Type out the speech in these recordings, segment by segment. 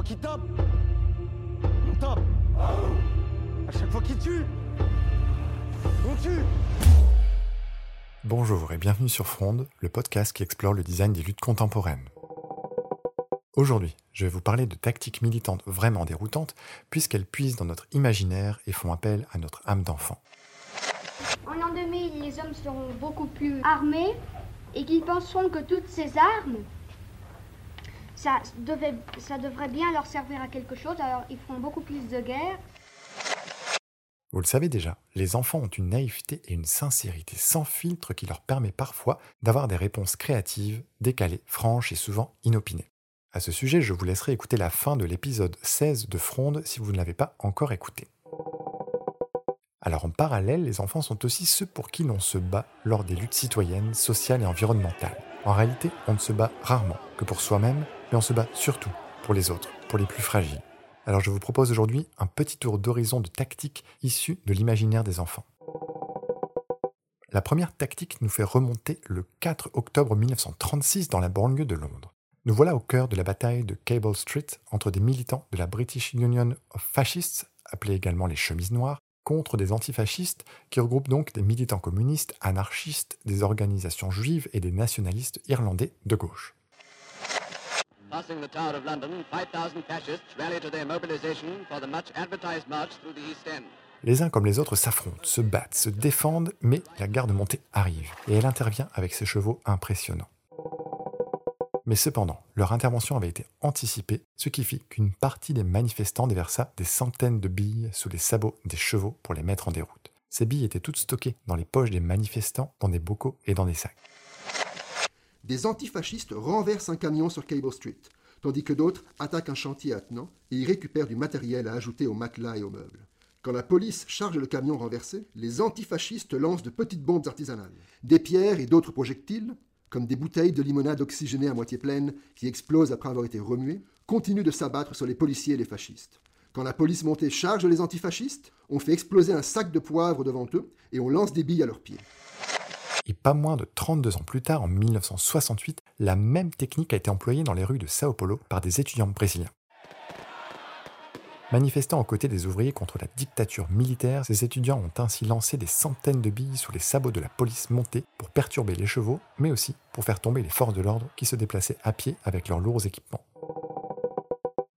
fois qu'il tape, on tape. À chaque fois qu'il tue, on tue. Bonjour et bienvenue sur Fronde, le podcast qui explore le design des luttes contemporaines. Aujourd'hui, je vais vous parler de tactiques militantes vraiment déroutantes, puisqu'elles puisent dans notre imaginaire et font appel à notre âme d'enfant. En l'an 2000, les hommes seront beaucoup plus armés et qu'ils penseront que toutes ces armes, ça, devrait bien leur servir à quelque chose, alors ils feront beaucoup plus de guerre. Vous le savez déjà, les enfants ont une naïveté et une sincérité sans filtre qui leur permet parfois d'avoir des réponses créatives, décalées, franches et souvent inopinées. À ce sujet, je vous laisserai écouter la fin de l'épisode 16 de Fronde si vous ne l'avez pas encore écouté. Alors en parallèle, les enfants sont aussi ceux pour qui l'on se bat lors des luttes citoyennes, sociales et environnementales. En réalité, on ne se bat rarement que pour soi-même, mais on se bat surtout pour les autres, pour les plus fragiles. Alors je vous propose aujourd'hui un petit tour d'horizon de tactiques issues de l'imaginaire des enfants. La première tactique nous fait remonter le 4 octobre 1936 dans la banlieue de Londres. Nous voilà au cœur de la bataille de Cable Street entre des militants de la British Union of Fascists, appelés également les chemises noires, contre des antifascistes qui regroupent donc des militants communistes, anarchistes, des organisations juives et des nationalistes irlandais de gauche. Passing the Tower of London, 5,000 fascists rally to their mobilization for the much advertised march through the East End. Les uns comme les autres s'affrontent, se battent, se défendent, mais la garde montée arrive, et elle intervient avec ses chevaux impressionnants. Mais cependant, leur intervention avait été anticipée, ce qui fit qu'une partie des manifestants déversa des centaines de billes sous les sabots des chevaux pour les mettre en déroute. Ces billes étaient toutes stockées dans les poches des manifestants, dans des bocaux et dans des sacs. Des antifascistes renversent un camion sur Cable Street, tandis que d'autres attaquent un chantier attenant et y récupèrent du matériel à ajouter aux matelas et aux meubles. Quand la police charge le camion renversé, les antifascistes lancent de petites bombes artisanales. Des pierres et d'autres projectiles, comme des bouteilles de limonade oxygénée à moitié pleine qui explosent après avoir été remuées, continuent de s'abattre sur les policiers et les fascistes. Quand la police montée charge les antifascistes, on fait exploser un sac de poivre devant eux et on lance des billes à leurs pieds. Et pas moins de 32 ans plus tard, en 1968, la même technique a été employée dans les rues de Sao Paulo par des étudiants brésiliens. Manifestant aux côtés des ouvriers contre la dictature militaire, ces étudiants ont ainsi lancé des centaines de billes sous les sabots de la police montée pour perturber les chevaux, mais aussi pour faire tomber les forces de l'ordre qui se déplaçaient à pied avec leurs lourds équipements.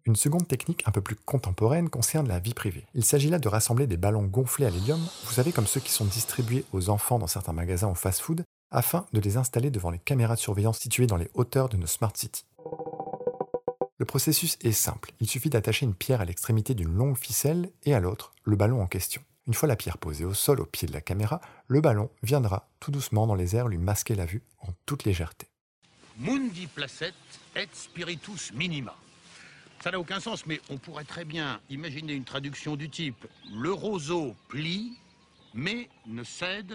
Une seconde technique un peu plus contemporaine concerne la vie privée. Il s'agit là de rassembler des ballons gonflés à l'hélium, vous savez comme ceux qui sont distribués aux enfants dans certains magasins ou fast-food, afin de les installer devant les caméras de surveillance situées dans les hauteurs de nos smart cities. Le processus est simple, il suffit d'attacher une pierre à l'extrémité d'une longue ficelle et à l'autre le ballon en question. Une fois la pierre posée au sol au pied de la caméra, le ballon viendra tout doucement dans les airs lui masquer la vue en toute légèreté. Mundi placet et spiritus minima. Ça n'a aucun sens, mais on pourrait très bien imaginer une traduction du type Le roseau plie, mais ne cède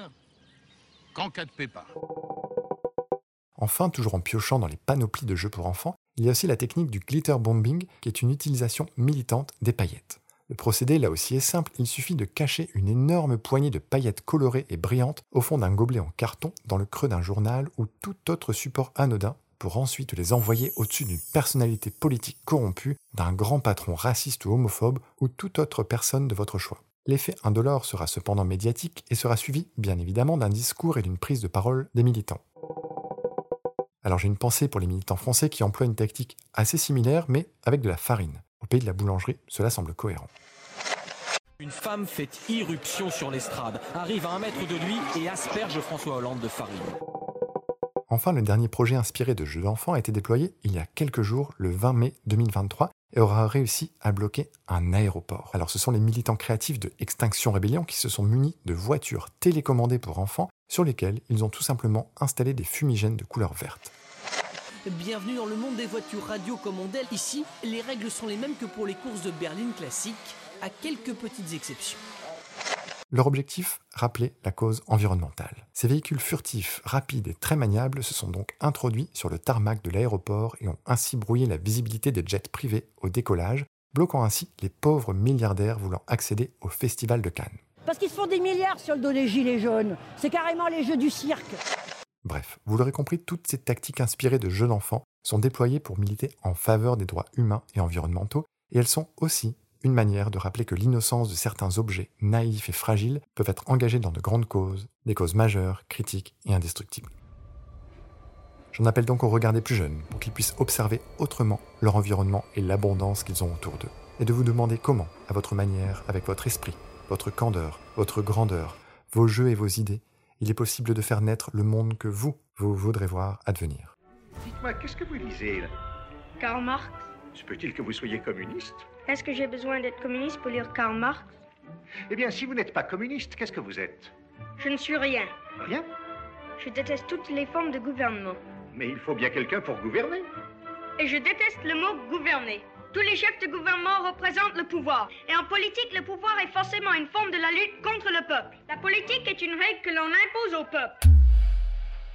qu'en cas de pépin. Enfin, toujours en piochant dans les panoplies de jeux pour enfants, il y a aussi la technique du glitter bombing, qui est une utilisation militante des paillettes. Le procédé là aussi est simple, il suffit de cacher une énorme poignée de paillettes colorées et brillantes au fond d'un gobelet en carton, dans le creux d'un journal ou tout autre support anodin, pour ensuite les envoyer au-dessus d'une personnalité politique corrompue, d'un grand patron raciste ou homophobe, ou toute autre personne de votre choix. L'effet indolore sera cependant médiatique et sera suivi, bien évidemment, d'un discours et d'une prise de parole des militants. Alors j'ai une pensée pour les militants français qui emploient une tactique assez similaire, mais avec de la farine. Au pays de la boulangerie, cela semble cohérent. Une femme fait irruption sur l'estrade, arrive à un mètre de lui et asperge François Hollande de farine. Enfin, le dernier projet inspiré de jeux d'enfants a été déployé il y a quelques jours, le 20 mai 2023, et aura réussi à bloquer un aéroport. Alors ce sont les militants créatifs de Extinction Rébellion qui se sont munis de voitures télécommandées pour enfants sur lesquelles ils ont tout simplement installé des fumigènes de couleur verte. Bienvenue dans le monde des voitures radiocommandées. Ici, les règles sont les mêmes que pour les courses de berline classiques, à quelques petites exceptions. Leur objectif, rappeler la cause environnementale. Ces véhicules furtifs, rapides et très maniables se sont donc introduits sur le tarmac de l'aéroport et ont ainsi brouillé la visibilité des jets privés au décollage, bloquant ainsi les pauvres milliardaires voulant accéder au Festival de Cannes. Parce qu'ils se font des milliards sur le dos des gilets jaunes. C'est carrément les jeux du cirque. Bref, vous l'aurez compris, toutes ces tactiques inspirées de jeux d'enfants sont déployées pour militer en faveur des droits humains et environnementaux, et elles sont aussi une manière de rappeler que l'innocence de certains objets naïfs et fragiles peuvent être engagés dans de grandes causes, des causes majeures, critiques et indestructibles. J'en appelle donc aux regardés plus jeunes pour qu'ils puissent observer autrement leur environnement et l'abondance qu'ils ont autour d'eux, et de vous demander comment, à votre manière, avec votre esprit, votre candeur, votre grandeur, vos jeux et vos idées, il est possible de faire naître le monde que vous, vous voudrez voir advenir. Dites-moi, qu'est-ce que vous lisez là? Karl Marx. Se peut-il que vous soyez communiste? Est-ce que j'ai besoin d'être communiste pour lire Karl Marx? Eh bien, si vous n'êtes pas communiste, qu'est-ce que vous êtes? Je ne suis rien. Rien? Je déteste toutes les formes de gouvernement. Mais il faut bien quelqu'un pour gouverner. Et je déteste le mot gouverner. Tous les chefs de gouvernement représentent le pouvoir. Et en politique, le pouvoir est forcément une forme de la lutte contre le peuple. La politique est une règle que l'on impose au peuple.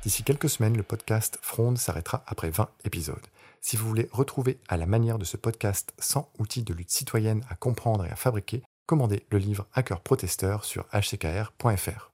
D'ici quelques semaines, le podcast Fronde s'arrêtera après 20 épisodes. Si vous voulez retrouver à la manière de ce podcast 100 outils de lutte citoyenne à comprendre et à fabriquer, commandez le livre Hacker Protesteur sur hckr.fr.